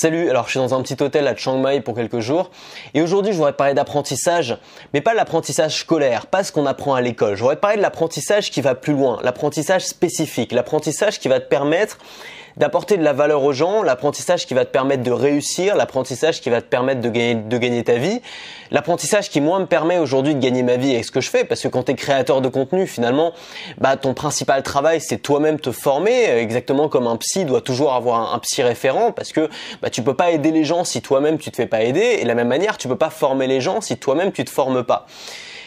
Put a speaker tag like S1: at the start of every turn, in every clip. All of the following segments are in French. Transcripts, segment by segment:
S1: Salut, alors je suis dans un petit hôtel à Chiang Mai pour quelques jours et aujourd'hui je voudrais parler d'apprentissage, mais pas l'apprentissage scolaire, pas ce qu'on apprend à l'école. Je voudrais parler de l'apprentissage qui va plus loin, l'apprentissage spécifique, l'apprentissage qui va te permettre d'apporter de la valeur aux gens, l'apprentissage qui va te permettre de réussir, l'apprentissage qui va te permettre de gagner, ta vie, l'apprentissage qui moi me permet aujourd'hui de gagner ma vie avec ce que je fais, parce que quand tu es créateur de contenu, finalement, bah ton principal travail c'est toi-même te former, exactement comme un psy doit toujours avoir un, psy référent, parce que bah tu peux pas aider les gens si toi-même tu te fais pas aider, et de la même manière tu peux pas former les gens si toi-même tu te formes pas.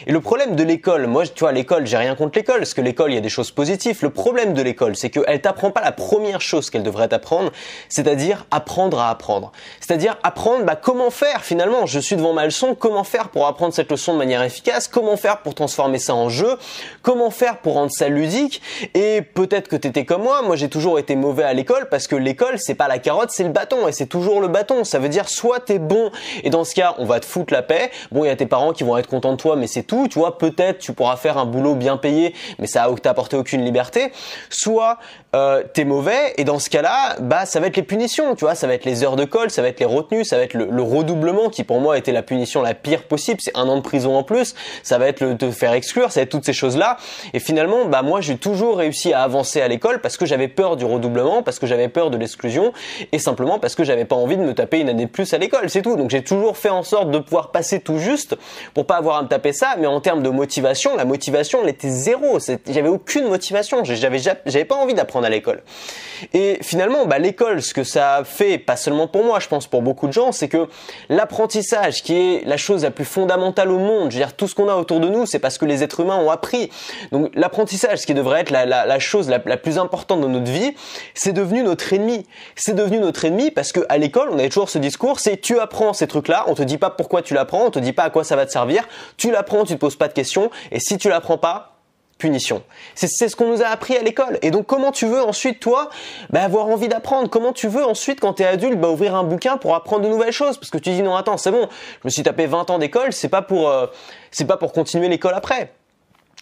S1: Et le problème de l'école, moi, tu vois, l'école, j'ai rien contre l'école, parce que l'école, il y a des choses positives. Le problème de l'école, c'est qu'elle t'apprend pas la première chose qu'elle devrait t'apprendre, c'est-à-dire apprendre à apprendre. C'est-à-dire apprendre, bah, comment faire finalement. Je suis devant ma leçon, comment faire pour apprendre cette leçon de manière efficace, comment faire pour transformer ça en jeu, comment faire pour rendre ça ludique? Et peut-être que t'étais comme moi, moi j'ai toujours été mauvais à l'école parce que l'école, c'est pas la carotte, c'est le bâton, et c'est toujours le bâton. Ça veut dire soit t'es bon, et dans ce cas, on va te foutre la paix. Bon, il y a tes parents qui vont être contents de toi, mais c'est tu vois, peut-être tu pourras faire un boulot bien payé, mais ça va t'apporter aucune liberté. Soit euh, t'es mauvais et dans ce cas-là, bah ça va être les punitions, tu vois, ça va être les heures de colle, ça va être les retenues, ça va être le, redoublement qui pour moi était la punition la pire possible, c'est un an de prison en plus, ça va être le te faire exclure, ça va être toutes ces choses-là. Et finalement, bah moi j'ai toujours réussi à avancer à l'école parce que j'avais peur du redoublement, parce que j'avais peur de l'exclusion et simplement parce que j'avais pas envie de me taper une année de plus à l'école, c'est tout. Donc j'ai toujours fait en sorte de pouvoir passer tout juste pour pas avoir à me taper ça, mais en termes de motivation, la motivation elle était zéro, j'avais aucune motivation, j'avais j'avais pas envie d'apprendre à l'école. Et finalement, bah, l'école, ce que ça fait, pas seulement pour moi, je pense pour beaucoup de gens, c'est que l'apprentissage, qui est la chose la plus fondamentale au monde, je veux dire, tout ce qu'on a autour de nous, c'est parce que les êtres humains ont appris. Donc l'apprentissage, ce qui devrait être la, chose la, plus importante dans notre vie, c'est devenu notre ennemi. C'est devenu notre ennemi parce que à l'école, on avait toujours ce discours, c'est tu apprends ces trucs-là, on te dit pas pourquoi tu l'apprends, on te dit pas à quoi ça va te servir, tu l'apprends, tu te poses pas de questions, et si tu l'apprends pas, C'est ce qu'on nous a appris à l'école. Et donc comment tu veux ensuite toi bah, avoir envie d'apprendre? Comment tu veux ensuite quand tu es adulte bah, ouvrir un bouquin pour apprendre de nouvelles choses? Parce que tu dis non attends c'est bon, je me suis tapé 20 ans d'école, c'est pas euh, c'est pas pour continuer l'école après.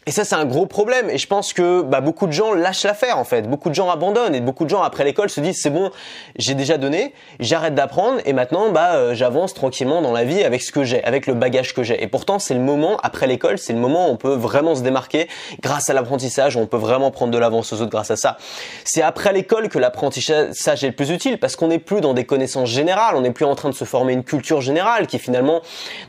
S1: Et ça, c'est un gros problème. Et je pense que bah, beaucoup de gens lâchent l'affaire, en fait. Beaucoup de gens abandonnent. Et beaucoup de gens, après l'école, se disent, c'est bon, j'ai déjà donné, j'arrête d'apprendre. Et maintenant, bah, euh, j'avance tranquillement dans la vie avec ce que j'ai, avec le bagage que j'ai. Et pourtant, c'est le moment, après l'école, c'est le moment où on peut vraiment se démarquer grâce à l'apprentissage. On peut vraiment prendre de l'avance aux autres grâce à ça. C'est après l'école que l'apprentissage est le plus utile parce qu'on n'est plus dans des connaissances générales. On n'est plus en train de se former une culture générale qui, finalement,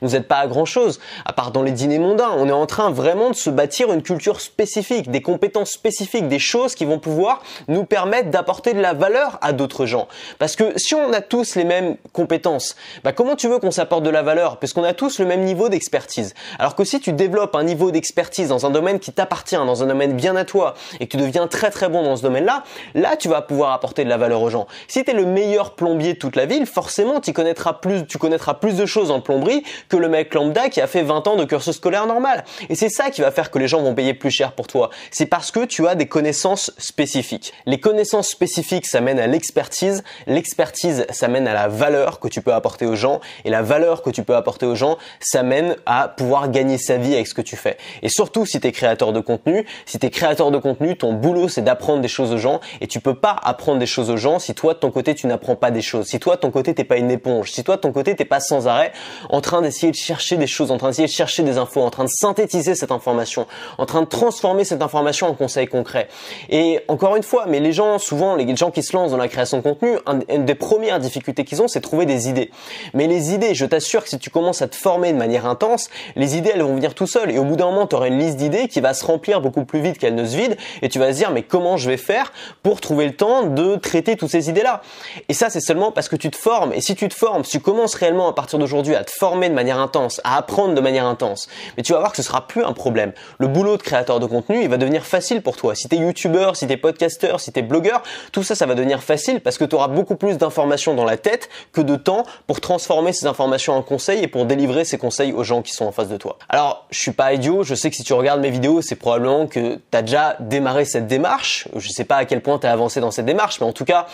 S1: nous aide pas à grand chose. À part dans les dîners mondains. On est en train vraiment de se bâtir une culture spécifique, des compétences spécifiques, des choses qui vont pouvoir nous permettre d'apporter de la valeur à d'autres gens. Parce que si on a tous les mêmes compétences, bah comment tu veux qu'on s'apporte de la valeur? Puisqu'on a tous le même niveau d'expertise. Alors que si tu développes un niveau d'expertise dans un domaine qui t'appartient, dans un domaine bien à toi, et que tu deviens très très bon dans ce domaine-là, là tu vas pouvoir apporter de la valeur aux gens. Si tu es le meilleur plombier de toute la ville, forcément tu connaîtras plus, tu connaîtras plus de choses en plomberie que le mec lambda qui a fait 20 ans de cursus scolaire normal. Et c'est ça qui va faire que les vont payer plus cher pour toi. C'est parce que tu as des connaissances spécifiques. Les connaissances spécifiques, ça mène à l'expertise. L'expertise, ça mène à la valeur que tu peux apporter aux gens. Et la valeur que tu peux apporter aux gens, ça mène à pouvoir gagner sa vie avec ce que tu fais. Et surtout, si tu es créateur de contenu, si tu es créateur de contenu, ton boulot, c'est d'apprendre des choses aux gens. Et tu peux pas apprendre des choses aux gens si toi, de ton côté, tu n'apprends pas des choses. Si toi, de ton côté, t'es pas une éponge. Si toi, de ton côté, t'es pas sans arrêt en train d'essayer de chercher des choses, en train d'essayer de chercher des infos, en train de synthétiser cette information, en train de transformer cette information en conseils concrets. Et encore une fois, mais les gens, souvent, les gens qui se lancent dans la création de contenu, une des premières difficultés qu'ils ont, c'est trouver des idées. Mais les idées, je t'assure que si tu commences à te former de manière intense, les idées, elles vont venir tout seules. Et au bout d'un moment, tu auras une liste d'idées qui va se remplir beaucoup plus vite qu'elle ne se vide. Et tu vas se dire, mais comment je vais faire pour trouver le temps de traiter toutes ces idées-là? Et ça, c'est seulement parce que tu te formes. Et si tu te formes, si tu commences réellement à partir d'aujourd'hui à te former de manière intense, à apprendre de manière intense, mais tu vas voir que ce sera plus un problème. Boulot de créateur de contenu, il va devenir facile pour toi. Si tu es youtubeur, si tu es podcasteur, si tu es blogueur, tout ça, ça va devenir facile parce que tu auras beaucoup plus d'informations dans la tête que de temps pour transformer ces informations en conseils et pour délivrer ces conseils aux gens qui sont en face de toi. Alors, je suis pas idiot, je sais que si tu regardes mes vidéos, c'est probablement que tu as déjà démarré cette démarche. Je sais pas à quel point tu as avancé dans cette démarche, mais en tout cas,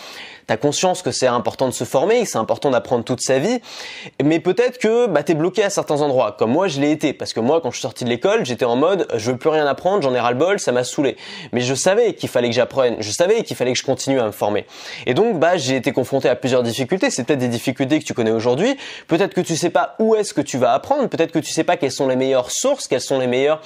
S1: tu as conscience que c'est important de se former, que c'est important d'apprendre toute sa vie, mais peut-être que bah, tu es bloqué à certains endroits, comme moi je l'ai été, parce que moi quand je suis sorti de l'école, j'étais en mode je veux plus rien apprendre, j'en ai ras le bol, ça m'a saoulé. Mais je savais qu'il fallait que j'apprenne, je savais qu'il fallait que je continue à me former. Et donc, bah, j'ai été confronté à plusieurs difficultés. C'est peut-être des difficultés que tu connais aujourd'hui. Peut-être que tu sais pas où est-ce que tu vas apprendre. Peut-être que tu sais pas quelles sont les meilleures sources, quelles sont les meilleures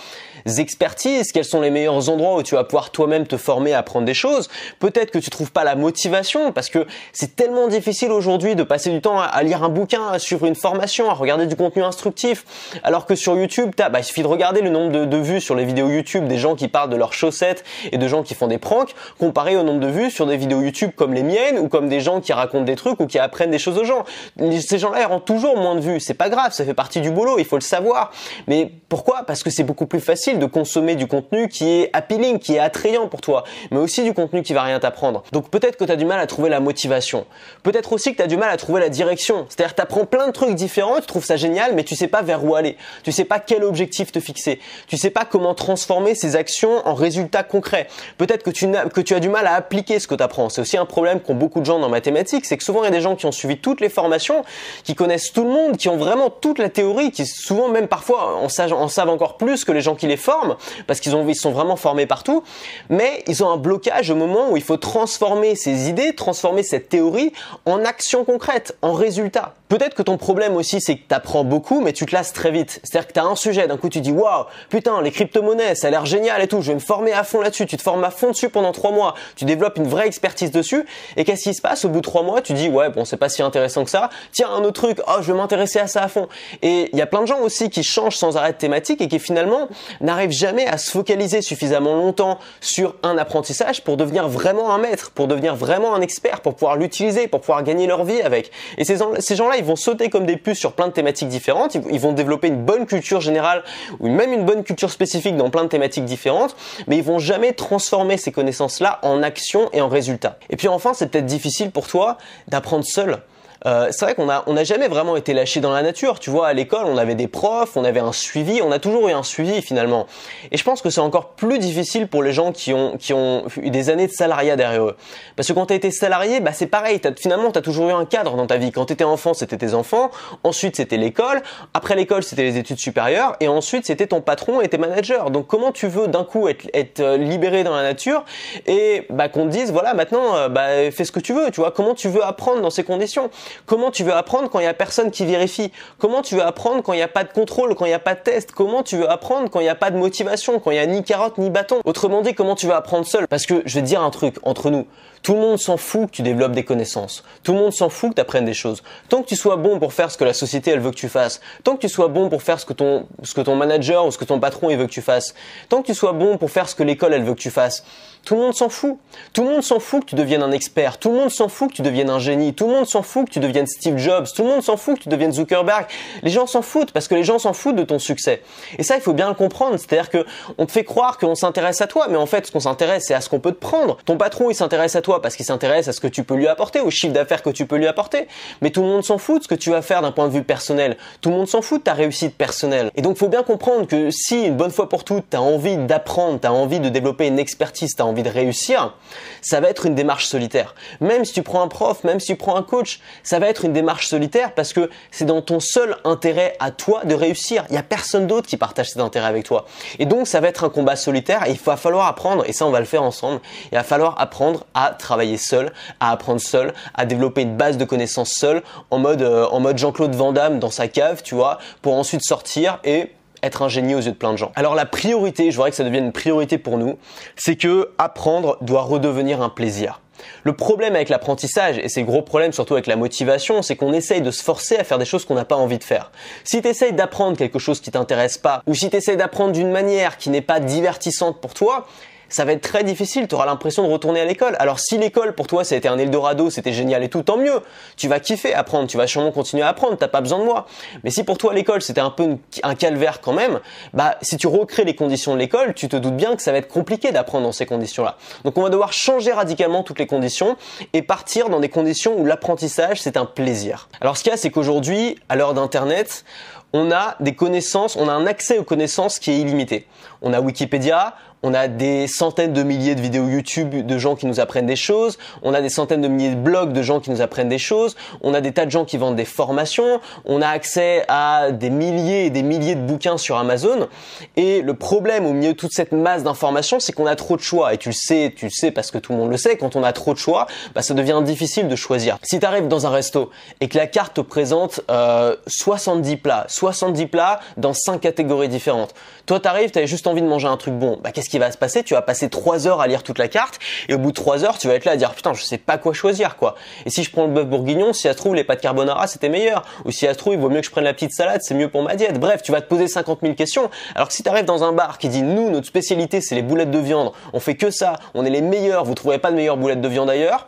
S1: expertises, quels sont les meilleurs endroits où tu vas pouvoir toi-même te former à apprendre des choses. Peut-être que tu trouves pas la motivation parce que c'est tellement difficile aujourd'hui de passer du temps à, lire un bouquin, à suivre une formation, à regarder du contenu instructif. Alors que sur YouTube, bah, il suffit de regarder le nombre de, vues sur les vidéos YouTube des gens qui parlent de leurs chaussettes et de gens qui font des pranks, comparé au nombre de vues sur des vidéos YouTube comme les miennes ou comme des gens qui racontent des trucs ou qui apprennent des choses aux gens. Ces gens-là, ils ont toujours moins de vues. C'est pas grave, ça fait partie du boulot, il faut le savoir. Mais pourquoi? Parce que c'est beaucoup plus facile de consommer du contenu qui est appealing, qui est attrayant pour toi, mais aussi du contenu qui va rien t'apprendre. Donc peut-être que tu as du mal à trouver la motivation. Peut-être aussi que tu as du mal à trouver la direction. C'est-à-dire tu apprends plein de trucs différents, tu trouves ça génial, mais tu sais pas vers où aller. Tu sais pas quel objectif te fixer. Tu sais pas comment transformer ces actions en résultats concrets. Peut-être que tu, que tu as du mal à appliquer ce que tu apprends. C'est aussi un problème qu'ont beaucoup de gens dans mathématiques, c'est que souvent il y a des gens qui ont suivi toutes les formations, qui connaissent tout le monde, qui ont vraiment toute la théorie, qui souvent même parfois en savent, en savent encore plus que les gens qui les forment, parce qu'ils ont, ils sont vraiment formés partout, mais ils ont un blocage au moment où il faut transformer ces idées, transformer cette théorie en action concrète, en résultat. Peut-être que ton problème aussi, c'est que tu apprends beaucoup, mais tu te lasses très vite. C'est-à-dire que tu as un sujet, d'un coup tu dis waouh, putain, les crypto-monnaies, ça a l'air génial et tout, je vais me former à fond là-dessus. Tu te formes à fond dessus pendant trois mois, tu développes une vraie expertise dessus, et qu'est-ce qui se passe au bout de trois mois? Tu dis ouais, bon, c'est pas si intéressant que ça. Tiens, un autre truc, oh, je vais m'intéresser à ça à fond. Et il y a plein de gens aussi qui changent sans arrêt de thématique et qui finalement n'arrivent jamais à se focaliser suffisamment longtemps sur un apprentissage pour devenir vraiment un maître, pour devenir vraiment un expert, pour pouvoir l'utiliser, pour pouvoir gagner leur vie avec. Et ces, gens-là, ils vont sauter comme des puces sur plein de thématiques différentes. Ils, vont développer une bonne culture générale ou même une bonne culture spécifique dans plein de thématiques différentes, mais ils vont jamais transformer ces connaissances-là en action et en résultat. Et puis enfin, c'est peut-être difficile pour toi d'apprendre seul. Euh, c'est vrai qu'on a on n'a jamais vraiment été lâché dans la nature. Tu vois, à l'école, on avait des profs, on avait un suivi, on a toujours eu un suivi finalement. Et je pense que c'est encore plus difficile pour les gens qui ont qui ont eu des années de salariat derrière eux. Parce que quand tu été salarié, bah c'est pareil. As, finalement, tu as toujours eu un cadre dans ta vie. Quand tu étais enfant, c'était tes enfants. Ensuite, c'était l'école. Après l'école, c'était les études supérieures. Et ensuite, c'était ton patron et tes managers. Donc, comment tu veux d'un coup être, être euh, libéré dans la nature et bah, qu'on te dise voilà maintenant, euh, bah, fais ce que tu veux. Tu vois, comment tu veux apprendre dans ces conditions? Comment tu veux apprendre quand il y a personne qui vérifie? Comment tu veux apprendre quand il n'y a pas de contrôle, quand il n'y a pas de test? Comment tu veux apprendre quand il n'y a pas de motivation, quand il n'y a ni carotte ni bâton? Autrement dit, comment tu veux apprendre seul? Parce que je vais dire un truc entre nous. Tout le monde s'en fout que tu développes des connaissances. Tout le monde s'en fout que tu apprennes des choses. Tant que tu sois bon pour faire ce que la société elle veut que tu fasses, tant que tu sois bon pour faire ce que ton manager ou ce que ton patron veut que tu fasses, tant que tu sois bon pour faire ce que l'école elle veut que tu fasses, tout le monde s'en fout. Tout le monde s'en fout que tu deviennes un expert. Tout le monde s'en fout que tu deviennes un génie. Tout le monde s'en fout que tu deviennes Steve Jobs. Tout le monde s'en fout que tu deviennes Zuckerberg. Les gens s'en foutent parce que les gens s'en foutent de ton succès. Et ça, il faut bien le comprendre. C'est-à-dire que on te fait croire qu'on s'intéresse à toi, mais en fait, ce qu'on s'intéresse, c'est à ce qu'on peut te prendre. Ton patron, il s'intéresse à toi parce qu'il s'intéresse à ce que tu peux lui apporter, au chiffre d'affaires que tu peux lui apporter. Mais tout le monde s'en fout de ce que tu vas faire d'un point de vue personnel. Tout le monde s'en fout de ta réussite personnelle. Et donc, faut bien comprendre que si une bonne fois pour toutes, tu as envie d'apprendre, tu as envie de développer une expertise, tu as envie de réussir, ça va être une démarche solitaire. Même si tu prends un prof, même si tu prends un coach, ça va être une démarche solitaire parce que c'est dans ton seul intérêt à toi de réussir. Il n'y a personne d'autre qui partage cet intérêt avec toi. Et donc ça va être un combat solitaire il va falloir apprendre, et ça on va le faire ensemble, il va falloir apprendre à travailler seul, à apprendre seul, à développer une base de connaissances seul, en mode, euh, en mode Jean-Claude Van Damme dans sa cave, tu vois, pour ensuite sortir et être un aux yeux de plein de gens. Alors la priorité, je voudrais que ça devienne une priorité pour nous, c'est que apprendre doit redevenir un plaisir. Le problème avec l'apprentissage, et c'est gros problème surtout avec la motivation, c'est qu'on essaye de se forcer à faire des choses qu'on n'a pas envie de faire. Si tu essayes d'apprendre quelque chose qui t'intéresse pas, ou si tu essayes d'apprendre d'une manière qui n'est pas divertissante pour toi, ça va être très difficile, tu auras l'impression de retourner à l'école. Alors si l'école pour toi c'était un Eldorado, c'était génial et tout, tant mieux. Tu vas kiffer apprendre, tu vas sûrement continuer à apprendre, t'as pas besoin de moi. Mais si pour toi l'école c'était un peu un calvaire quand même, bah si tu recrées les conditions de l'école, tu te doutes bien que ça va être compliqué d'apprendre dans ces conditions-là. Donc on va devoir changer radicalement toutes les conditions et partir dans des conditions où l'apprentissage c'est un plaisir. Alors ce qu'il y a c'est qu'aujourd'hui, à l'heure d'internet, on a des connaissances, on a un accès aux connaissances qui est illimité. On a Wikipédia, on a des centaines de milliers de vidéos YouTube de gens qui nous apprennent des choses, on a des centaines de milliers de blogs de gens qui nous apprennent des choses, on a des tas de gens qui vendent des formations, on a accès à des milliers et des milliers de bouquins sur Amazon. Et le problème au milieu de toute cette masse d'informations, c'est qu'on a trop de choix. Et tu le sais, tu le sais parce que tout le monde le sait, quand on a trop de choix, bah, ça devient difficile de choisir. Si tu arrives dans un resto et que la carte te présente euh, 70 plats, 70 plats dans 5 catégories différentes, toi t'arrives, t'avais juste envie de manger un truc bon, bah qu'est-ce va se passer Tu vas passer 3 heures à lire toute la carte et au bout de 3 heures, tu vas être là à dire putain, je sais pas quoi choisir quoi. Et si je prends le bœuf bourguignon, si ça se trouve les pâtes carbonara c'était meilleur, ou si ça se trouve il vaut mieux que je prenne la petite salade, c'est mieux pour ma diète. Bref, tu vas te poser 50 000 questions. Alors que si tu arrives dans un bar qui dit nous notre spécialité c'est les boulettes de viande, on fait que ça, on est les meilleurs, vous trouverez pas de meilleures boulettes de viande ailleurs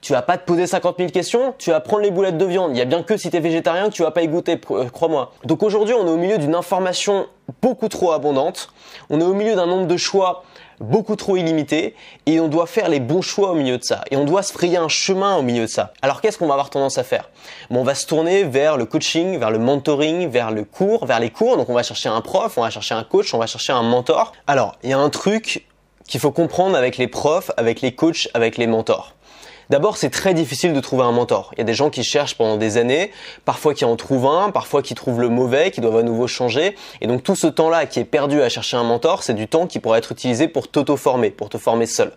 S1: tu vas pas te poser 50 000 questions, tu vas prendre les boulettes de viande. Il y a bien que si tu es végétarien que tu vas pas y goûter, euh, crois-moi. Donc aujourd'hui, on est au milieu d'une information beaucoup trop abondante. On est au milieu d'un nombre de choix beaucoup trop illimité et on doit faire les bons choix au milieu de ça et on doit se frayer un chemin au milieu de ça. Alors qu'est-ce qu'on va avoir tendance à faire? Bon, On va se tourner vers le coaching, vers le mentoring, vers le cours, vers les cours. Donc on va chercher un prof, on va chercher un coach, on va chercher un mentor. Alors il y a un truc qu'il faut comprendre avec les profs, avec les coachs, avec les mentors. D'abord, c'est très difficile de trouver un mentor. Il y a des gens qui cherchent pendant des années, parfois qui en trouvent un, parfois qui trouvent le mauvais, qui doivent à nouveau changer. Et donc tout ce temps-là qui est perdu à chercher un mentor, c'est du temps qui pourrait être utilisé pour t'auto-former, pour te former seul.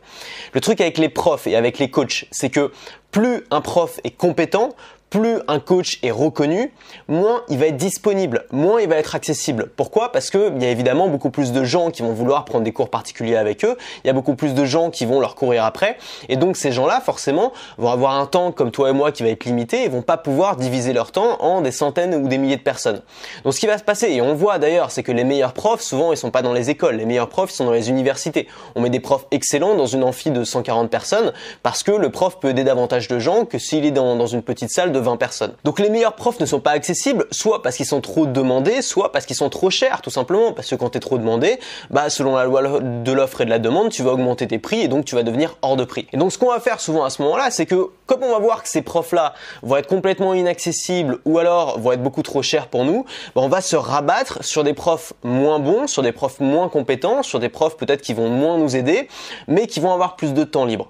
S1: Le truc avec les profs et avec les coachs, c'est que plus un prof est compétent, plus un coach est reconnu, moins il va être disponible, moins il va être accessible. Pourquoi? Parce qu'il y a évidemment beaucoup plus de gens qui vont vouloir prendre des cours particuliers avec eux, il y a beaucoup plus de gens qui vont leur courir après, et donc ces gens-là, forcément, vont avoir un temps comme toi et moi qui va être limité, et vont pas pouvoir diviser leur temps en des centaines ou des milliers de personnes. Donc ce qui va se passer, et on voit d'ailleurs, c'est que les meilleurs profs, souvent, ils sont pas dans les écoles, les meilleurs profs, ils sont dans les universités. On met des profs excellents dans une amphi de 140 personnes, parce que le prof peut aider davantage de gens que s'il est dans, dans une petite salle de 20 personnes. Donc les meilleurs profs ne sont pas accessibles, soit parce qu'ils sont trop demandés, soit parce qu'ils sont trop chers, tout simplement. Parce que quand tu es trop demandé, bah selon la loi de l'offre et de la demande, tu vas augmenter tes prix et donc tu vas devenir hors de prix. Et donc ce qu'on va faire souvent à ce moment-là, c'est que comme on va voir que ces profs-là vont être complètement inaccessibles ou alors vont être beaucoup trop chers pour nous, bah, on va se rabattre sur des profs moins bons, sur des profs moins compétents, sur des profs peut-être qui vont moins nous aider, mais qui vont avoir plus de temps libre.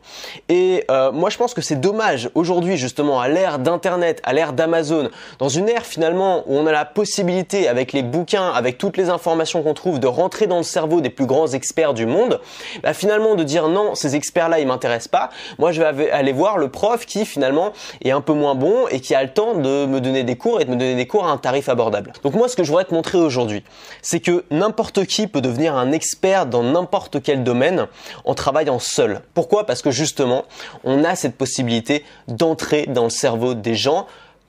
S1: Et euh, moi je pense que c'est dommage aujourd'hui justement à l'ère d'internet, à l'ère d'Amazon, dans une ère finalement où on a la possibilité avec les bouquins, avec toutes les informations qu'on trouve, de rentrer dans le cerveau des plus grands experts du monde, bah finalement de dire non, ces experts-là ils m'intéressent pas, moi je vais aller voir le prof qui finalement est un peu moins bon et qui a le temps de me donner des cours et de me donner des cours à un tarif abordable. Donc moi ce que je voudrais te montrer aujourd'hui, c'est que n'importe qui peut devenir un expert dans n'importe quel domaine en travaillant seul. Pourquoi? Parce que justement, on a cette possibilité d'entrer dans le cerveau des gens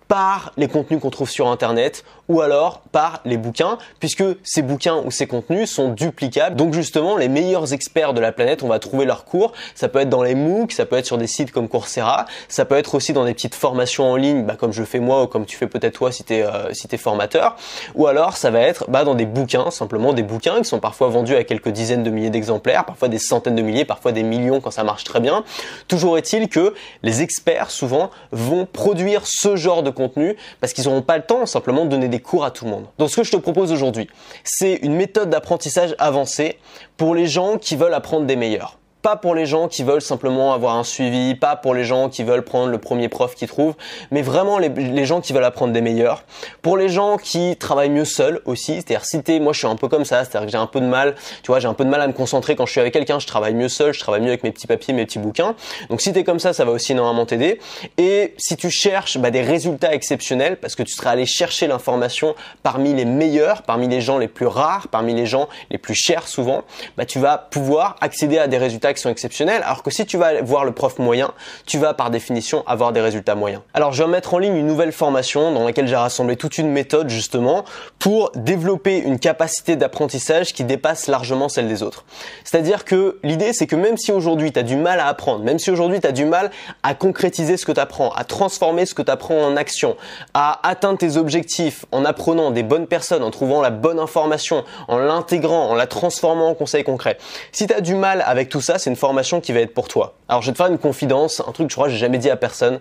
S1: par les contenus qu'on trouve sur Internet ou alors par les bouquins, puisque ces bouquins ou ces contenus sont duplicables. Donc justement, les meilleurs experts de la planète, on va trouver leurs cours. Ça peut être dans les MOOC, ça peut être sur des sites comme Coursera, ça peut être aussi dans des petites formations en ligne, bah, comme je fais moi ou comme tu fais peut-être toi si tu es, euh, formateur. Ou alors ça va être bah, dans des bouquins, simplement des bouquins qui sont parfois vendus à quelques dizaines de milliers d'exemplaires, parfois des centaines de milliers, parfois des millions quand ça marche très bien. Toujours est-il que les experts souvent vont produire ce genre de contenu parce qu'ils n'auront pas le temps simplement de donner des cours à tout le monde. Donc ce que je te propose aujourd'hui, c'est une méthode d'apprentissage avancée pour les gens qui veulent apprendre des meilleurs pas pour les gens qui veulent simplement avoir un suivi, pas pour les gens qui veulent prendre le premier prof qu'ils trouvent, mais vraiment les, gens qui veulent apprendre des meilleurs. Pour les gens qui travaillent mieux seuls aussi, c'est-à-dire si t'es, moi je suis un peu comme ça, c'est-à-dire que j'ai un peu de mal, tu vois, j'ai un peu de mal à me concentrer quand je suis avec quelqu'un, je travaille mieux seul, je travaille mieux avec mes petits papiers, mes petits bouquins. Donc si t'es comme ça, ça va aussi énormément t'aider. Et si tu cherches bah, des résultats exceptionnels, parce que tu seras allé chercher l'information parmi les meilleurs, parmi les gens les plus rares, parmi les gens les plus chers souvent, bah, tu vas pouvoir accéder à des résultats sont exceptionnels, alors que si tu vas voir le prof moyen, tu vas par définition avoir des résultats moyens. Alors je vais mettre en ligne une nouvelle formation dans laquelle j'ai rassemblé toute une méthode justement pour développer une capacité d'apprentissage qui dépasse largement celle des autres. C'est-à-dire que l'idée c'est que même si aujourd'hui tu as du mal à apprendre, même si aujourd'hui tu as du mal à concrétiser ce que tu apprends, à transformer ce que tu apprends en action, à atteindre tes objectifs en apprenant des bonnes personnes, en trouvant la bonne information, en l'intégrant, en la transformant en conseils concrets. Si tu as du mal avec tout ça, c'est une formation qui va être pour toi. Alors je vais te faire une confidence, un truc que je crois que j'ai jamais dit à personne.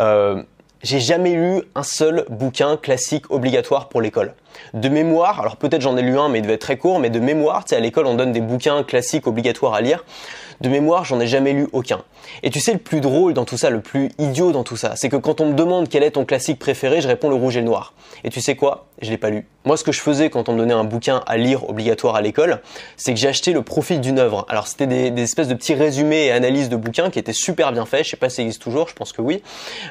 S1: Euh, j'ai jamais lu un seul bouquin classique obligatoire pour l'école. De mémoire, alors peut-être j'en ai lu un, mais il devait être très court, mais de mémoire, tu sais, à l'école, on donne des bouquins classiques obligatoires à lire. De mémoire, j'en ai jamais lu aucun. Et tu sais, le plus drôle dans tout ça, le plus idiot dans tout ça, c'est que quand on me demande quel est ton classique préféré, je réponds le rouge et le noir. Et tu sais quoi? Je l'ai pas lu. Moi, ce que je faisais quand on me donnait un bouquin à lire obligatoire à l'école, c'est que acheté le profil d'une œuvre. Alors, c'était des, espèces de petits résumés et analyses de bouquins qui étaient super bien faits. Je sais pas si ça existe toujours, je pense que oui,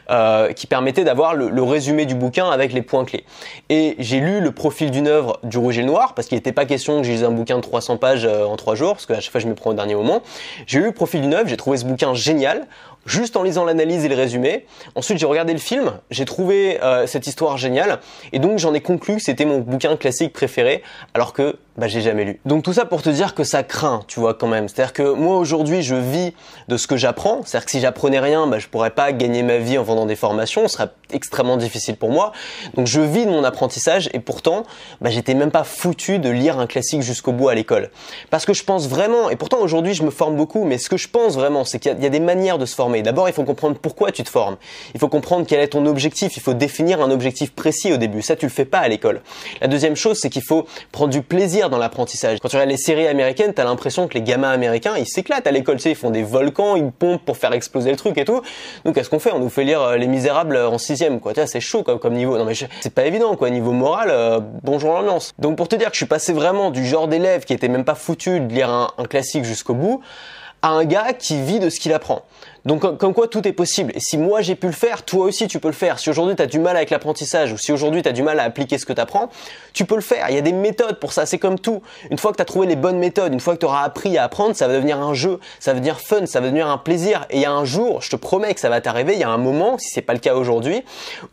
S1: euh, qui permettaient d'avoir le, résumé du bouquin avec les points clés. Et j'ai lu le profil d'une œuvre du rouge et le noir parce qu'il n'était pas question que j'ai un bouquin de 300 pages euh, en 3 jours parce que à chaque fois je me prends au dernier moment. J'ai lu le profil d'une œuvre, j'ai trouvé ce bouquin génial juste en lisant l'analyse et le résumé. Ensuite, j'ai regardé le film, j'ai trouvé euh, cette histoire géniale, et donc j'en ai conclu que c'était mon bouquin classique préféré, alors que bah, j'ai jamais lu. Donc tout ça pour te dire que ça craint, tu vois quand même. C'est-à-dire que moi aujourd'hui, je vis de ce que j'apprends. C'est-à-dire que si j'apprenais rien, bah, je pourrais pas gagner ma vie en vendant des formations, ce serait extrêmement difficile pour moi. Donc je vis de mon apprentissage, et pourtant, bah, j'étais même pas foutu de lire un classique jusqu'au bout à l'école, parce que je pense vraiment, et pourtant aujourd'hui je me forme beaucoup, mais ce que je pense vraiment, c'est qu'il y, y a des manières de se former D'abord, il faut comprendre pourquoi tu te formes. Il faut comprendre quel est ton objectif. Il faut définir un objectif précis au début. Ça, tu le fais pas à l'école. La deuxième chose, c'est qu'il faut prendre du plaisir dans l'apprentissage. Quand tu regardes les séries américaines, tu as l'impression que les gamins américains, ils s'éclatent à l'école. Tu sais, ils font des volcans, ils pompent pour faire exploser le truc et tout. Donc, qu'est-ce qu'on fait? On nous fait lire euh, Les Misérables en sixième, quoi. Tu c'est chaud comme, niveau. Non, mais c'est pas évident, quoi. Niveau moral, euh, bonjour l'ambiance. Donc, pour te dire que je suis passé vraiment du genre d'élève qui était même pas foutu de lire un classique jusqu'au bout à un gars qui vit de ce qu'il apprend. Donc comme quoi tout est possible. Et si moi j'ai pu le faire, toi aussi tu peux le faire. Si aujourd'hui tu as du mal avec l'apprentissage ou si aujourd'hui tu as du mal à appliquer ce que tu apprends, tu peux le faire. Il y a des méthodes pour ça, c'est comme tout. Une fois que tu as trouvé les bonnes méthodes, une fois que tu auras appris à apprendre, ça va devenir un jeu, ça va devenir fun, ça va devenir un plaisir. Et il y a un jour, je te promets que ça va t'arriver, il y a un moment, si c'est pas le cas aujourd'hui,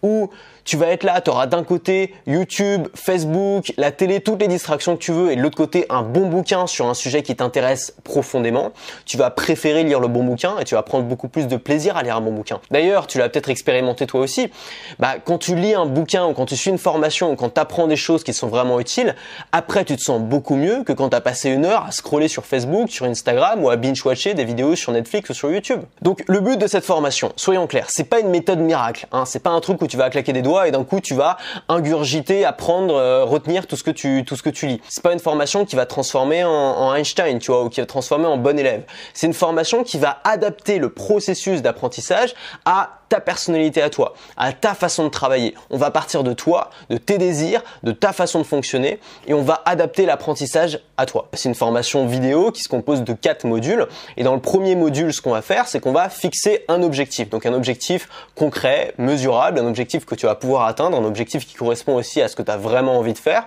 S1: où tu vas être là, tu auras d'un côté YouTube, Facebook, la télé, toutes les distractions que tu veux, et de l'autre côté un bon bouquin sur un sujet qui t'intéresse profondément. Tu vas préférer lire le bon bouquin et tu vas prendre beaucoup plus de plaisir à lire un bon bouquin. D'ailleurs, tu l'as peut-être expérimenté toi aussi. Bah, quand tu lis un bouquin ou quand tu suis une formation ou quand tu apprends des choses qui sont vraiment utiles, après tu te sens beaucoup mieux que quand tu as passé une heure à scroller sur Facebook, sur Instagram ou à binge-watcher des vidéos sur Netflix ou sur YouTube. Donc le but de cette formation, soyons clairs, c'est pas une méthode miracle. Hein. C'est pas un truc où tu vas claquer des doigts et d'un coup tu vas ingurgiter, apprendre, euh, retenir tout ce que tu tout ce que tu lis. C'est pas une formation qui va transformer en, en, Einstein, tu vois, ou qui va transformer en bon élève. C'est une formation qui va adapter le processus d'apprentissage à ta personnalité à toi, à ta façon de travailler. On va partir de toi, de tes désirs, de ta façon de fonctionner et on va adapter l'apprentissage à toi. C'est une formation vidéo qui se compose de quatre modules et dans le premier module, ce qu'on va faire, c'est qu'on va fixer un objectif. Donc un objectif concret, mesurable, un objectif que tu vas pouvoir atteindre, un objectif qui correspond aussi à ce que tu as vraiment envie de faire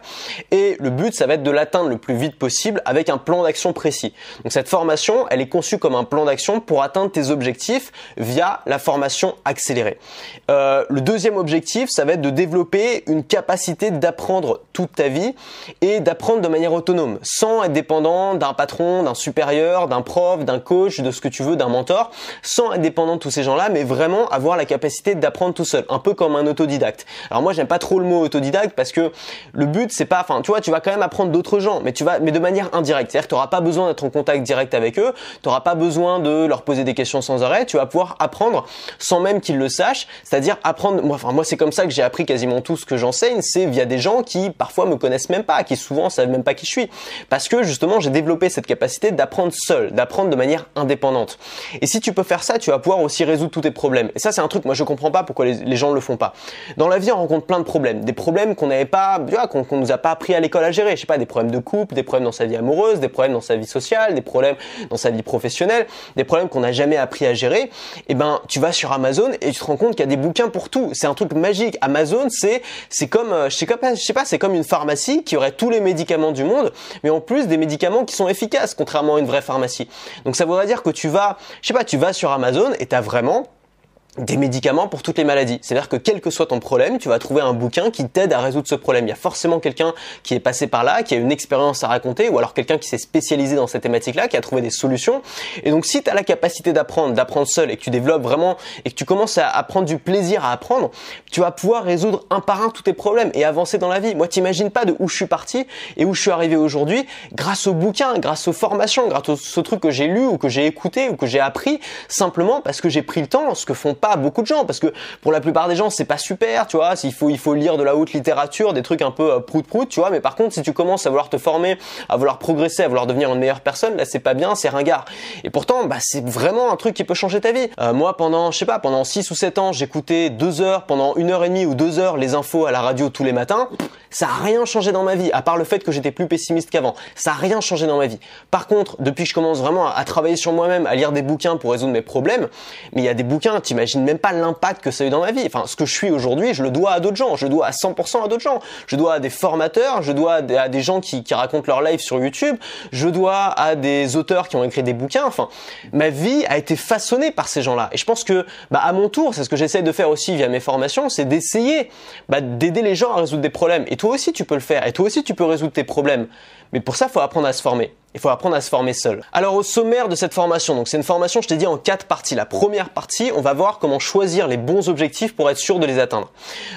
S1: et le but, ça va être de l'atteindre le plus vite possible avec un plan d'action précis. Donc cette formation, elle est conçue comme un plan d'action pour atteindre tes objectifs via la formation accéléré. Euh, le deuxième objectif, ça va être de développer une capacité d'apprendre toute ta vie et d'apprendre de manière autonome, sans être dépendant d'un patron, d'un supérieur, d'un prof, d'un coach, de ce que tu veux, d'un mentor, sans être dépendant de tous ces gens-là, mais vraiment avoir la capacité d'apprendre tout seul, un peu comme un autodidacte. Alors moi, j'aime pas trop le mot autodidacte parce que le but, c'est pas, enfin, tu vois, tu vas quand même apprendre d'autres gens, mais tu vas, mais de manière indirecte. C'est-à-dire que tu n'auras pas besoin d'être en contact direct avec eux, tu n'auras pas besoin de leur poser des questions sans arrêt, tu vas pouvoir apprendre sans même qu'ils le sachent, c'est-à-dire apprendre, moi, c'est comme ça que j'ai appris quasiment tout ce que j'enseigne, c'est via des gens qui parfois me connaissent même pas, qui souvent savent même pas qui je suis, parce que justement j'ai développé cette capacité d'apprendre seul, d'apprendre de manière indépendante. Et si tu peux faire ça, tu vas pouvoir aussi résoudre tous tes problèmes. Et ça c'est un truc, moi je comprends pas pourquoi les, gens le font pas. Dans la vie on rencontre plein de problèmes, des problèmes qu'on n'avait pas, qu'on qu nous a pas appris à l'école à gérer, je sais pas, des problèmes de couple, des problèmes dans sa vie amoureuse, des problèmes dans sa vie sociale, des problèmes dans sa vie professionnelle, des problèmes qu'on n'a jamais appris à gérer. Et eh ben tu vas sur Amazon et tu te rends compte qu'il y a des bouquins pour tout. C'est un truc magique. Amazon, c'est c'est comme euh, je sais pas, je sais pas, c'est comme une pharmacie qui aurait tous les médicaments du monde, mais en plus des médicaments qui sont efficaces, contrairement à une vraie pharmacie. Donc ça voudrait dire que tu vas, je sais pas, tu vas sur Amazon et tu as vraiment des médicaments pour toutes les maladies. C'est-à-dire que quel que soit ton problème, tu vas trouver un bouquin qui t'aide à résoudre ce problème. Il y a forcément quelqu'un qui est passé par là, qui a une expérience à raconter, ou alors quelqu'un qui s'est spécialisé dans cette thématique-là, qui a trouvé des solutions. Et donc si tu as la capacité d'apprendre, d'apprendre seul, et que tu développes vraiment, et que tu commences à, prendre du plaisir à apprendre, tu vas pouvoir résoudre un par un tous tes problèmes et avancer dans la vie. Moi, t'imagines pas de où je suis parti et où je suis arrivé aujourd'hui grâce aux bouquins, grâce aux formations, grâce aux, aux trucs que j'ai lus ou que j'ai écouté ou que j'ai appris, simplement parce que j'ai pris le temps, ce que font pas beaucoup de gens parce que pour la plupart des gens c'est pas super, tu vois. Il faut il faut lire de la haute littérature, des trucs un peu euh, prout prout, tu vois. Mais par contre, si tu commences à vouloir te former, à vouloir progresser, à vouloir devenir une meilleure personne, là c'est pas bien, c'est ringard. Et pourtant, bah c'est vraiment un truc qui peut changer ta vie. Euh, moi, pendant je sais pas, pendant 6 ou 7 ans, j'écoutais deux heures, pendant une heure et demie ou deux heures les infos à la radio tous les matins. Ça a rien changé dans ma vie, à part le fait que j'étais plus pessimiste qu'avant. Ça a rien changé dans ma vie. Par contre, depuis que je commence vraiment à, travailler sur moi-même, à lire des bouquins pour résoudre mes problèmes, mais il y a des bouquins, t'imagines même pas l'impact que ça a eu dans ma vie. Enfin, ce que je suis aujourd'hui, je le dois à d'autres gens. Je le dois à 100% à d'autres gens. Je dois à des formateurs, je dois à des, gens qui, racontent leur life sur YouTube, je dois à des auteurs qui ont écrit des bouquins. Enfin, ma vie a été façonnée par ces gens-là. Et je pense que, bah, à mon tour, c'est ce que j'essaie de faire aussi via mes formations, c'est d'essayer bah, d'aider les gens à résoudre des problèmes. Toi aussi, tu peux le faire. Et toi aussi, tu peux résoudre tes problèmes. Mais pour ça, il faut apprendre à se former. Il faut apprendre à se former seul. Alors au sommaire de cette formation, donc c'est une formation, je t'ai dit, en quatre parties. La première partie, on va voir comment choisir les bons objectifs pour être sûr de les atteindre.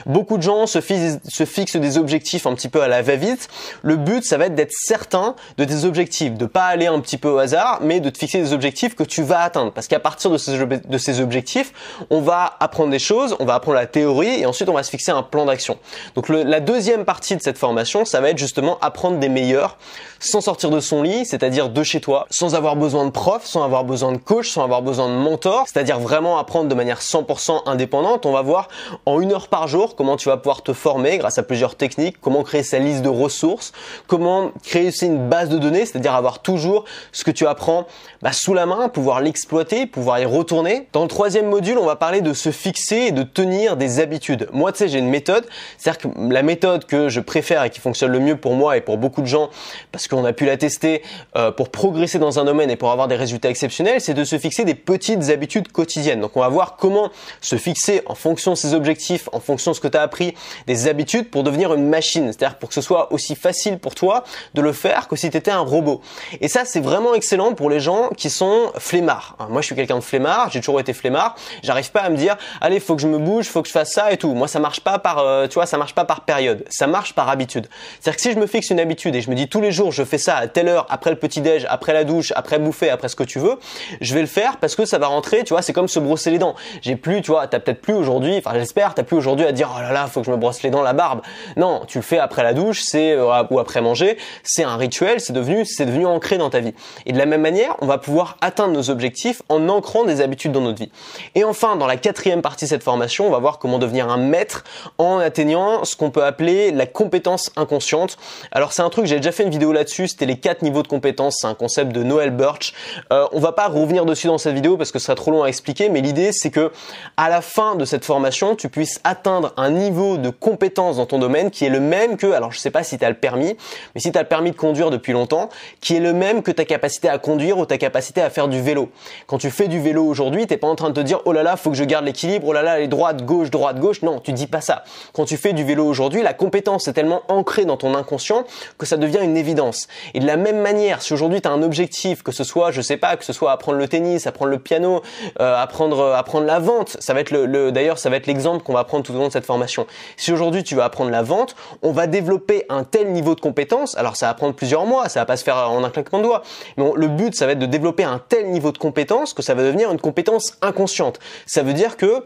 S1: Beaucoup de gens se, fixent des objectifs un petit peu à la va-vite. Le but, ça va être d'être certain de tes objectifs, de pas aller un petit peu au hasard, mais de te fixer des objectifs que tu vas atteindre. Parce qu'à partir de ces, de ces objectifs, on va apprendre des choses, on va apprendre la théorie et ensuite on va se fixer un plan d'action. Donc la deuxième partie de cette formation, ça va être justement apprendre des meilleurs sans sortir de son lit, c'est-à-dire de chez toi, sans avoir besoin de prof, sans avoir besoin de coach, sans avoir besoin de mentor, c'est-à-dire vraiment apprendre de manière 100% indépendante. On va voir en une heure par jour comment tu vas pouvoir te former grâce à plusieurs techniques, comment créer sa liste de ressources, comment créer aussi une base de données, c'est-à-dire avoir toujours ce que tu apprends bah, sous la main, pouvoir l'exploiter, pouvoir y retourner. Dans le troisième module, on va parler de se fixer et de tenir des habitudes. Moi, tu sais, j'ai une méthode, c'est-à-dire que la méthode que je préfère et qui fonctionne le mieux pour moi et pour beaucoup de gens, parce qu'on a pu la tester euh, pour progresser dans un domaine et pour avoir des résultats exceptionnels, c'est de se fixer des petites habitudes quotidiennes. Donc on va voir comment se fixer en fonction de ses objectifs, en fonction de ce que tu as appris, des habitudes pour devenir une machine, c'est-à-dire pour que ce soit aussi facile pour toi de le faire que si tu étais un robot. Et ça c'est vraiment excellent pour les gens qui sont flemmards. Moi je suis quelqu'un de flemmard, j'ai toujours été flemmard, j'arrive pas à me dire allez faut que je me bouge, faut que je fasse ça et tout. Moi ça marche pas par euh, tu vois, ça marche pas par période, ça marche par habitude. C'est-à-dire que si je me fixe une habitude et je me dis tous les jours je fais ça à telle heure, après le petit-déj, après la douche, après bouffer, après ce que tu veux, je vais le faire parce que ça va rentrer, tu vois, c'est comme se brosser les dents. J'ai plus, tu vois, t'as peut-être plus aujourd'hui, enfin j'espère, t'as plus aujourd'hui à dire oh là là, faut que je me brosse les dents, la barbe. Non, tu le fais après la douche, c'est euh, ou après manger, c'est un rituel, c'est devenu, c'est devenu ancré dans ta vie. Et de la même manière, on va pouvoir atteindre nos objectifs en ancrant des habitudes dans notre vie. Et enfin, dans la quatrième partie de cette formation, on va voir comment devenir un maître en atteignant ce qu'on peut appeler la compétence inconsciente. Alors c'est un truc, j'ai déjà fait une vidéo là-dessus, c'était les quatre niveaux de compétences, c'est un concept de Noël Birch. Euh, on va pas revenir dessus dans cette vidéo parce que ce serait trop long à expliquer, mais l'idée c'est que à la fin de cette formation, tu puisses atteindre un niveau de compétence dans ton domaine qui est le même que, alors je sais pas si tu as le permis, mais si tu as le permis de conduire depuis longtemps, qui est le même que ta capacité à conduire ou ta capacité à faire du vélo. Quand tu fais du vélo aujourd'hui, t'es pas en train de te dire oh là là, faut que je garde l'équilibre, oh là là, les droite, gauche, droite, gauche. Non, tu dis pas ça. Quand tu fais du vélo aujourd'hui, la compétence est tellement ancrée dans ton inconscient que ça devient une évidence. Et de la même manière, si aujourd'hui tu as un objectif, que ce soit, je sais pas, que ce soit apprendre le tennis, apprendre le piano, euh, apprendre euh, apprendre la vente, ça va être le, d'ailleurs ça va être l'exemple qu'on va apprendre tout au long de cette formation. Si aujourd'hui tu veux apprendre la vente, on va développer un tel niveau de compétence. Alors ça va prendre plusieurs mois, ça va pas se faire en un claquement de doigts, mais le but ça va être de développer un tel niveau de compétence que ça va devenir une compétence inconsciente. Ça veut dire que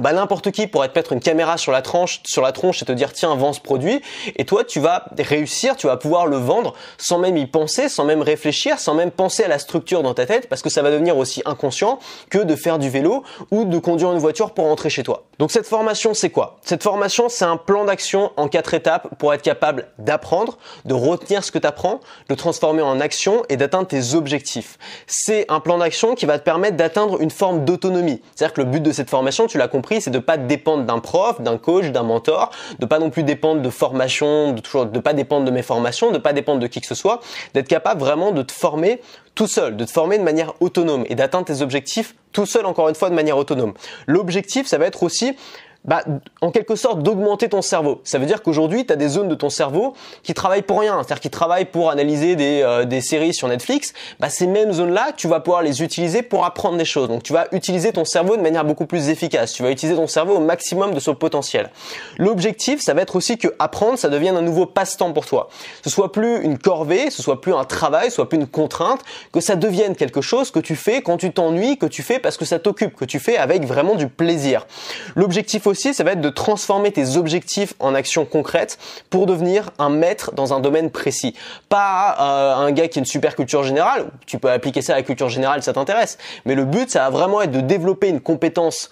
S1: bah, n'importe qui pourrait te mettre une caméra sur la tranche, sur la tronche et te dire tiens vends ce produit et toi tu vas réussir, tu vas pouvoir le vendre sans même y penser, sans même réfléchir, sans même penser à la structure dans ta tête parce que ça va devenir aussi inconscient que de faire du vélo ou de conduire une voiture pour rentrer chez toi. Donc cette formation c'est quoi? Cette formation c'est un plan d'action en quatre étapes pour être capable d'apprendre, de retenir ce que tu apprends, de transformer en action et d'atteindre tes objectifs. C'est un plan d'action qui va te permettre d'atteindre une forme d'autonomie. C'est-à-dire que le but de cette formation, tu l'as compris c'est de pas dépendre d'un prof, d'un coach, d'un mentor, de pas non plus dépendre de formation, de toujours, pas dépendre de mes formations, de pas dépendre de qui que ce soit, d'être capable vraiment de te former tout seul, de te former de manière autonome et d'atteindre tes objectifs tout seul encore une fois de manière autonome. L'objectif, ça va être aussi bah, en quelque sorte d'augmenter ton cerveau. Ça veut dire qu'aujourd'hui, tu as des zones de ton cerveau qui travaillent pour rien, c'est-à-dire qui travaillent pour analyser des, euh, des séries sur Netflix. Bah, ces mêmes zones-là, tu vas pouvoir les utiliser pour apprendre des choses. Donc tu vas utiliser ton cerveau de manière beaucoup plus efficace. Tu vas utiliser ton cerveau au maximum de son potentiel. L'objectif, ça va être aussi que apprendre, ça devienne un nouveau passe-temps pour toi. Ce soit plus une corvée, ce soit plus un travail, ce soit plus une contrainte, que ça devienne quelque chose que tu fais quand tu t'ennuies, que tu fais parce que ça t'occupe, que tu fais avec vraiment du plaisir. L'objectif aussi, ça va être de transformer tes objectifs en actions concrètes pour devenir un maître dans un domaine précis. Pas euh, un gars qui a une super culture générale, tu peux appliquer ça à la culture générale, ça t'intéresse. Mais le but, ça va vraiment être de développer une compétence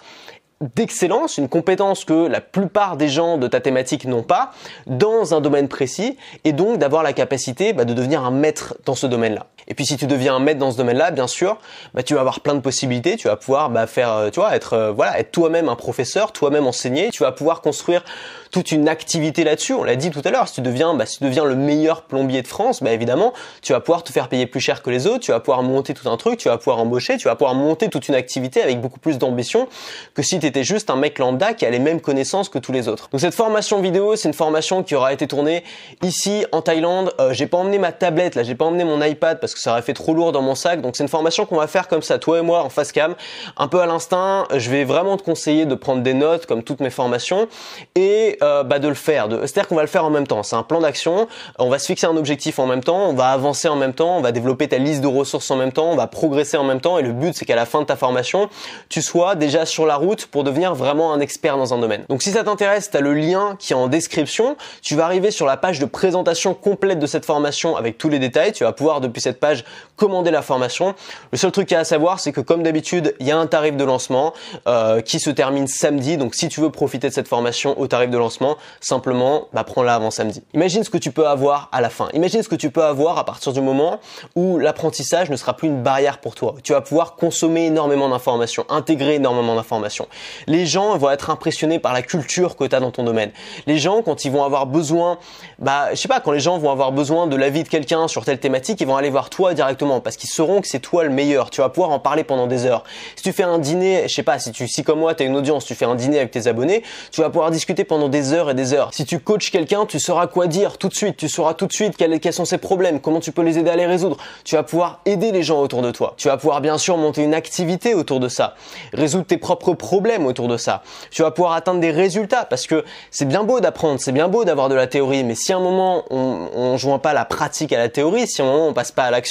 S1: d'excellence, une compétence que la plupart des gens de ta thématique n'ont pas, dans un domaine précis, et donc d'avoir la capacité bah, de devenir un maître dans ce domaine-là. Et puis si tu deviens un maître dans ce domaine-là, bien sûr, bah, tu vas avoir plein de possibilités. Tu vas pouvoir bah, faire, euh, tu vois, être euh, voilà, être toi-même un professeur, toi-même enseigner. Tu vas pouvoir construire toute une activité là-dessus. On l'a dit tout à l'heure. Si tu deviens, bah, si tu deviens le meilleur plombier de France, bah, évidemment, tu vas pouvoir te faire payer plus cher que les autres. Tu vas pouvoir monter tout un truc. Tu vas pouvoir embaucher. Tu vas pouvoir monter toute une activité avec beaucoup plus d'ambition que si tu étais juste un mec lambda qui a les mêmes connaissances que tous les autres. Donc cette formation vidéo, c'est une formation qui aura été tournée ici en Thaïlande. Euh, j'ai pas emmené ma tablette là, j'ai pas emmené mon iPad parce que ça aurait fait trop lourd dans mon sac. Donc c'est une formation qu'on va faire comme ça, toi et moi en face cam, un peu à l'instinct. Je vais vraiment te conseiller de prendre des notes comme toutes mes formations et euh, bah, de le faire. C'est-à-dire qu'on va le faire en même temps. C'est un plan d'action. On va se fixer un objectif en même temps. On va avancer en même temps. On va développer ta liste de ressources en même temps. On va progresser en même temps. Et le but c'est qu'à la fin de ta formation, tu sois déjà sur la route pour devenir vraiment un expert dans un domaine. Donc si ça t'intéresse, tu as le lien qui est en description. Tu vas arriver sur la page de présentation complète de cette formation avec tous les détails. Tu vas pouvoir depuis cette page commander la formation. Le seul truc à savoir, c'est que comme d'habitude, il y a un tarif de lancement euh, qui se termine samedi. Donc si tu veux profiter de cette formation au tarif de lancement, simplement bah, prends-la avant samedi. Imagine ce que tu peux avoir à la fin. Imagine ce que tu peux avoir à partir du moment où l'apprentissage ne sera plus une barrière pour toi. Tu vas pouvoir consommer énormément d'informations, intégrer énormément d'informations. Les gens vont être impressionnés par la culture que tu as dans ton domaine. Les gens, quand ils vont avoir besoin, bah, je sais pas, quand les gens vont avoir besoin de l'avis de quelqu'un sur telle thématique, ils vont aller voir toi directement parce qu'ils sauront que c'est toi le meilleur. Tu vas pouvoir en parler pendant des heures. Si tu fais un dîner, je sais pas, si tu, si comme moi, tu as une audience, tu fais un dîner avec tes abonnés, tu vas pouvoir discuter pendant des heures et des heures. Si tu coaches quelqu'un, tu sauras quoi dire tout de suite. Tu sauras tout de suite quels, quels sont ses problèmes, comment tu peux les aider à les résoudre. Tu vas pouvoir aider les gens autour de toi. Tu vas pouvoir bien sûr monter une activité autour de ça, résoudre tes propres problèmes autour de ça. Tu vas pouvoir atteindre des résultats parce que c'est bien beau d'apprendre, c'est bien beau d'avoir de la théorie, mais si à un moment on, on joint pas la pratique à la théorie, si à un moment on passe pas à l'action,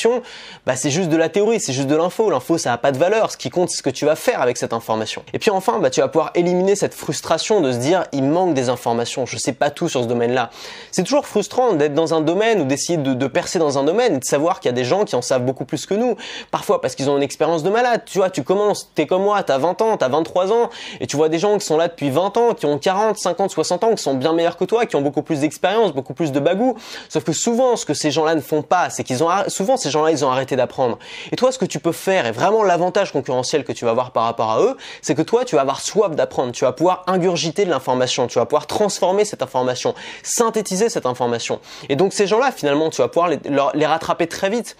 S1: bah c'est juste de la théorie, c'est juste de l'info. L'info ça a pas de valeur. Ce qui compte c'est ce que tu vas faire avec cette information. Et puis enfin, bah tu vas pouvoir éliminer cette frustration de se dire il manque des informations, je sais pas tout sur ce domaine-là. C'est toujours frustrant d'être dans un domaine ou d'essayer de, de, percer dans un domaine et de savoir qu'il y a des gens qui en savent beaucoup plus que nous. Parfois parce qu'ils ont une expérience de malade. Tu vois, tu commences, t'es comme moi, t'as 20 ans, t'as 23 ans et tu vois des gens qui sont là depuis 20 ans, qui ont 40, 50, 60 ans, qui sont bien meilleurs que toi, qui ont beaucoup plus d'expérience, beaucoup plus de bagou. Sauf que souvent, ce que ces gens-là ne font pas, c'est qu'ils ont souvent ces gens-là, ils ont arrêté d'apprendre. Et toi, ce que tu peux faire, et vraiment l'avantage concurrentiel que tu vas avoir par rapport à eux, c'est que toi, tu vas avoir soif d'apprendre. Tu vas pouvoir ingurgiter de l'information. Tu vas pouvoir transformer cette information, synthétiser cette information. Et donc ces gens-là, finalement, tu vas pouvoir les, rattraper très vite.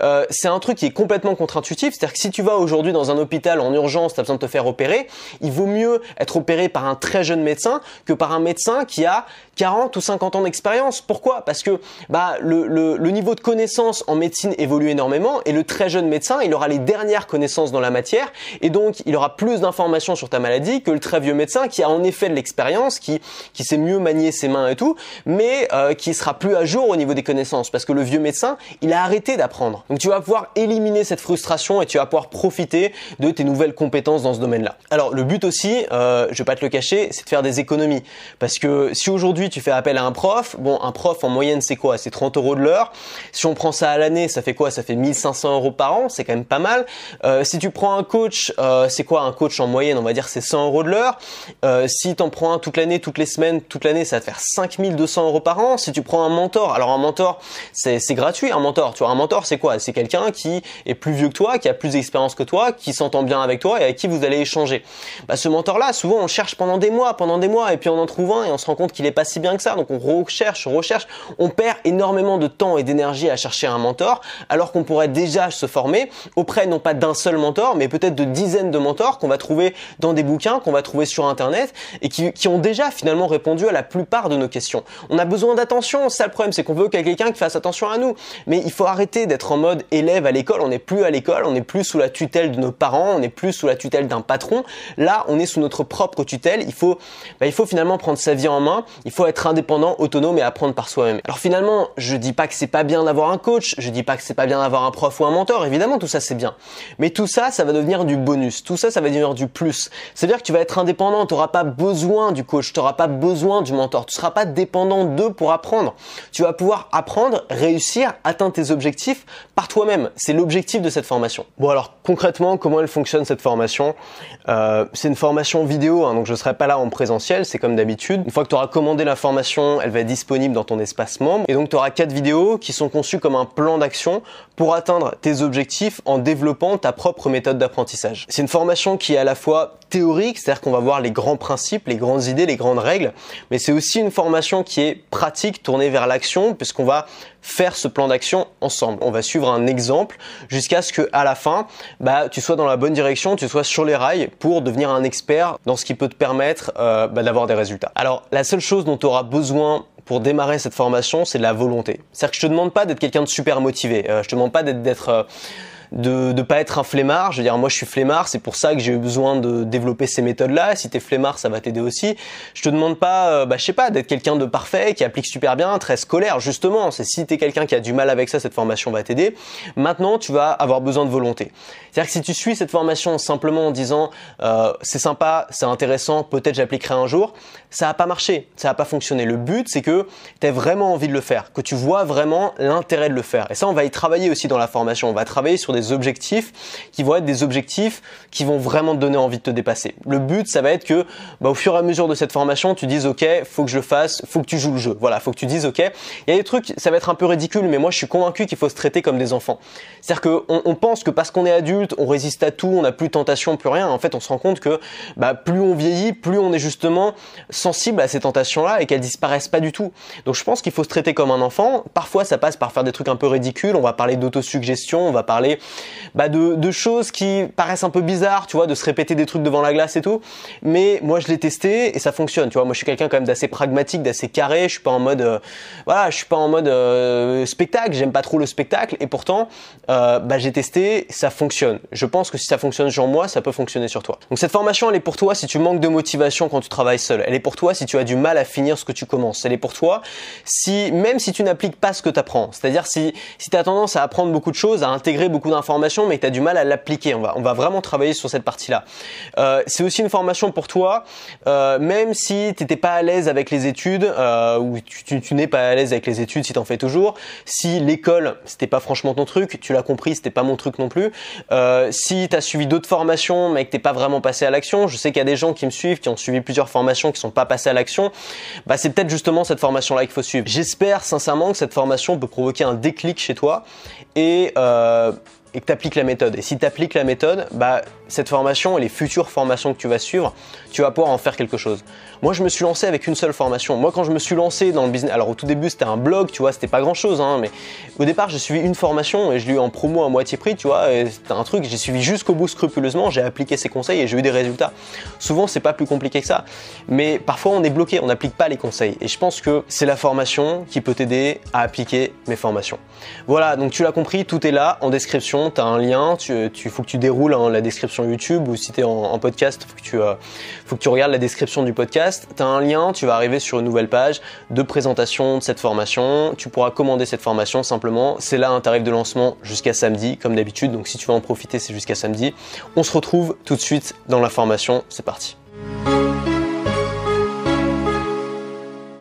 S1: Euh, c'est un truc qui est complètement contre-intuitif. C'est-à-dire que si tu vas aujourd'hui dans un hôpital en urgence, tu as besoin de te faire opérer, il vaut mieux être opéré par un très jeune médecin que par un médecin qui a 40 ou 50 ans d'expérience. Pourquoi? Parce que bah, le, le, niveau de connaissance en médecine évolue énormément et le très jeune médecin, il aura les dernières connaissances dans la matière et donc il aura plus d'informations sur ta maladie que le très vieux médecin qui a en effet de l'expérience, qui, qui sait mieux manier ses mains et tout, mais euh, qui sera plus à jour au niveau des connaissances parce que le vieux médecin, il a arrêté d'apprendre. Donc tu vas pouvoir éliminer cette frustration et tu vas pouvoir profiter de tes nouvelles compétences dans ce domaine-là. Alors le but aussi, euh, je vais pas te le cacher, c'est de faire des économies parce que si aujourd'hui tu fais appel à un prof, bon un prof en moyenne c'est quoi? C'est 30 euros de l'heure. Si on prend ça à l'année, ça fait quoi? Ça fait 1500 euros par an, c'est quand même pas mal. Euh, si tu prends un coach, euh, c'est quoi? Un coach en moyenne On va dire c'est 100 euros de l'heure. Euh, si tu en prends un toute l'année, toutes les semaines, toute l'année, ça va te faire 5200 euros par an. Si tu prends un mentor, alors un mentor, c'est gratuit un mentor. Tu vois, un mentor c'est quoi? C'est quelqu'un qui est plus vieux que toi, qui a plus d'expérience que toi, qui s'entend bien avec toi et avec qui vous allez échanger. Bah, ce mentor-là, souvent on cherche pendant des mois, pendant des mois, et puis on en trouve un et on se rend compte qu'il est pas bien que ça. Donc on recherche, on recherche, on perd énormément de temps et d'énergie à chercher un mentor. mentor alors qu'on pourrait déjà se former auprès non pas d'un seul mentor, mais peut-être de dizaines de mentors qu'on va trouver dans des bouquins, qu'on va trouver sur Internet et qui, qui, ont déjà finalement répondu à la plupart de nos questions. On a besoin d'attention, ça le problème, c'est qu'on veut qu'il y ait quelqu'un qui fasse attention à nous. Mais il faut arrêter d'être en mode élève à l'école, on n'est plus à l'école, on n'est plus sous la tutelle de nos parents, on n'est plus sous la tutelle d'un patron. Là, on est sous notre propre tutelle. Il faut, bah, il faut finalement prendre sa vie en main, il faut être indépendant, autonome et apprendre par soi-même. Alors finalement, je dis pas que c'est pas bien d'avoir un coach, je dis pas que c'est pas bien d'avoir un prof ou un mentor, évidemment tout ça c'est bien. Mais tout ça, ça va devenir du bonus, tout ça, ça va devenir du plus. C'est-à-dire que tu vas être indépendant, tu n'auras pas besoin du coach, tu n'auras pas besoin du mentor, tu seras pas dépendant d'eux pour apprendre. Tu vas pouvoir apprendre, réussir, atteindre tes objectifs par toi-même. C'est l'objectif de cette formation. Bon alors concrètement, comment elle fonctionne cette formation? Euh, C'est une formation vidéo, hein, donc je ne serai pas là en présentiel, c'est comme d'habitude. Une fois que tu auras commandé la formation, elle va être disponible dans ton espace membre. Et donc tu auras quatre vidéos qui sont conçues comme un plan d'action pour atteindre tes objectifs en développant ta propre méthode d'apprentissage. C'est une formation qui est à la fois théorique, c'est-à-dire qu'on va voir les grands principes, les grandes idées, les grandes règles, mais c'est aussi une formation qui est pratique, tournée vers l'action, puisqu'on va faire ce plan d'action ensemble. On va suivre un exemple jusqu'à ce que à la fin, bah, tu sois dans la bonne direction, tu sois sur les rails pour devenir un expert dans ce qui peut te permettre euh, bah, d'avoir des résultats. Alors la seule chose dont tu auras besoin pour démarrer cette formation, c'est la volonté. C'est-à-dire que je te demande pas d'être quelqu'un de super motivé. Euh, je te demande pas d'être euh, de ne pas être un flemmard. Je veux dire, moi, je suis flemmard, c'est pour ça que j'ai eu besoin de développer ces méthodes-là. Si t'es flemmard, ça va t'aider aussi. Je te demande pas, euh, bah, sais pas, d'être quelqu'un de parfait, qui applique super bien, très scolaire. Justement, c'est si t'es quelqu'un qui a du mal avec ça, cette formation va t'aider. Maintenant, tu vas avoir besoin de volonté. C'est-à-dire que si tu suis cette formation simplement en disant, euh, c'est sympa, c'est intéressant, peut-être j'appliquerai un jour, ça va pas marché, ça va pas fonctionner. Le but, c'est que tu aies vraiment envie de le faire, que tu vois vraiment l'intérêt de le faire. Et ça, on va y travailler aussi dans la formation. On va travailler sur des objectifs qui vont être des objectifs qui vont vraiment te donner envie de te dépasser. Le but, ça va être que, bah, au fur et à mesure de cette formation, tu dises, OK, faut que je le fasse, faut que tu joues le jeu. Voilà, faut que tu dises, OK. Il y a des trucs, ça va être un peu ridicule, mais moi, je suis convaincu qu'il faut se traiter comme des enfants. C'est-à-dire qu'on on pense que parce qu'on est adulte, on résiste à tout, on n'a plus de tentation, plus rien. En fait, on se rend compte que, bah, plus on vieillit, plus on est justement sensible à ces tentations-là et qu'elles disparaissent pas du tout. Donc, je pense qu'il faut se traiter comme un enfant. Parfois, ça passe par faire des trucs un peu ridicules. On va parler d'autosuggestion, on va parler bah, de, choses qui paraissent un peu bizarres, tu vois, de se répéter des trucs devant la glace et tout. Mais moi, je l'ai testé et ça fonctionne. Tu vois, moi, je suis quelqu'un quand même d'assez pragmatique, d'assez carré. Je suis pas en mode, euh, voilà, je suis pas en mode euh, spectacle. J'aime pas trop le spectacle et pourtant, euh, bah, j'ai testé, ça fonctionne. Je pense que si ça fonctionne sur moi, ça peut fonctionner sur toi. Donc cette formation, elle est pour toi si tu manques de motivation quand tu travailles seul. Elle est pour toi si tu as du mal à finir ce que tu commences. Elle est pour toi si, même si tu n'appliques pas ce que tu apprends. C'est-à-dire si, si tu as tendance à apprendre beaucoup de choses, à intégrer beaucoup d'informations, mais que tu as du mal à l'appliquer. On va, on va vraiment travailler sur cette partie-là. Euh, c'est aussi une formation pour toi, euh, même si tu n'étais pas à l'aise avec les études, euh, ou tu, n'es pas à l'aise avec les études si tu en fais toujours, si l'école, c'était pas franchement ton truc, tu l'as compris, c'était pas mon truc non plus, si tu as suivi d'autres formations, mais que t'es pas vraiment passé à l'action, je sais qu'il y a des gens qui me suivent, qui ont suivi plusieurs formations, qui sont pas passés à l'action, bah c'est peut-être justement cette formation-là qu'il faut suivre. J'espère sincèrement que cette formation peut provoquer un déclic chez toi et euh, que tu appliques la méthode. Et si tu appliques la méthode, bah, cette formation et les futures formations que tu vas suivre, tu vas pouvoir en faire quelque chose. Moi, je me suis lancé avec une seule formation. Moi, quand je me suis lancé dans le business, alors au tout début, c'était un blog, tu vois, c'était pas grand chose, hein, mais au départ, j'ai suivi une formation et je l'ai eu en promo à moitié prix, tu vois, c'était un truc, j'ai suivi jusqu'au bout scrupuleusement, j'ai appliqué ses conseils et j'ai eu des résultats. Souvent, c'est pas plus compliqué que ça, mais parfois, on est bloqué, on n'applique pas les conseils. Et je pense que c'est la formation qui peut t'aider à appliquer mes formations. Voilà, donc tu l'as compris, tout est là en description, tu as un lien, tu, tu faut que tu déroules hein, la description YouTube ou si tu es en, podcast, faut que tu euh, faut que tu regardes la description du podcast. Tu as un lien, tu vas arriver sur une nouvelle page de présentation de cette formation. Tu pourras commander cette formation simplement. C'est là un tarif de lancement jusqu'à samedi, comme d'habitude. Donc si tu veux en profiter, c'est jusqu'à samedi. On se retrouve tout de suite dans la formation. C'est parti.